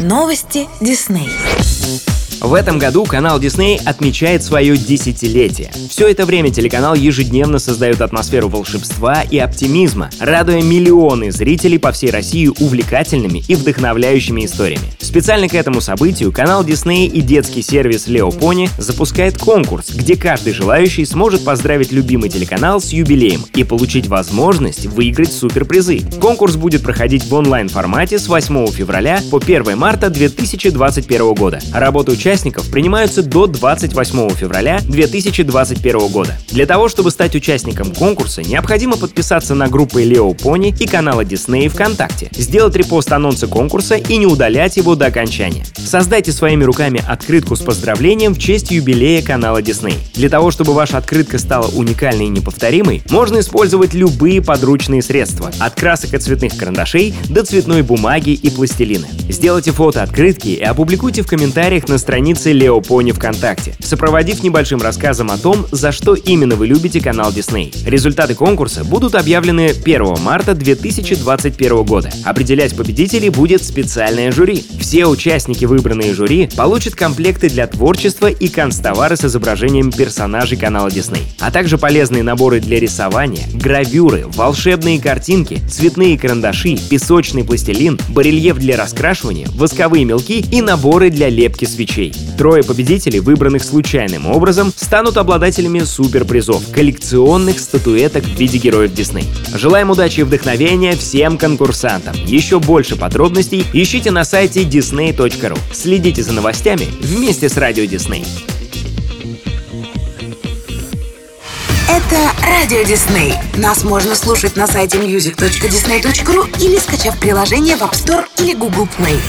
Новости Дисней. В этом году канал Disney отмечает свое десятилетие. Все это время телеканал ежедневно создает атмосферу волшебства и оптимизма, радуя миллионы зрителей по всей России увлекательными и вдохновляющими историями. Специально к этому событию канал Disney и детский сервис Leo Pony запускает конкурс, где каждый желающий сможет поздравить любимый телеканал с юбилеем и получить возможность выиграть суперпризы. Конкурс будет проходить в онлайн-формате с 8 февраля по 1 марта 2021 года. Работа участников участников принимаются до 28 февраля 2021 года. Для того, чтобы стать участником конкурса, необходимо подписаться на группы Leo Pony и канала Disney ВКонтакте, сделать репост анонса конкурса и не удалять его до окончания. Создайте своими руками открытку с поздравлением в честь юбилея канала Disney. Для того, чтобы ваша открытка стала уникальной и неповторимой, можно использовать любые подручные средства, от красок и цветных карандашей до цветной бумаги и пластилина. Сделайте фото открытки и опубликуйте в комментариях на странице странице Лео Пони ВКонтакте, сопроводив небольшим рассказом о том, за что именно вы любите канал Disney. Результаты конкурса будут объявлены 1 марта 2021 года. Определять победителей будет специальное жюри. Все участники, выбранные жюри, получат комплекты для творчества и канцтовары с изображением персонажей канала Disney, а также полезные наборы для рисования, гравюры, волшебные картинки, цветные карандаши, песочный пластилин, барельеф для раскрашивания, восковые мелки и наборы для лепки свечей. Трое победителей, выбранных случайным образом, станут обладателями суперпризов — коллекционных статуэток в виде героев Дисней. Желаем удачи и вдохновения всем конкурсантам. Еще больше подробностей ищите на сайте disney.ru. Следите за новостями вместе с Радио Дисней. Это Радио Дисней. Нас можно слушать на сайте music.disney.ru или скачав приложение в App Store или Google Play.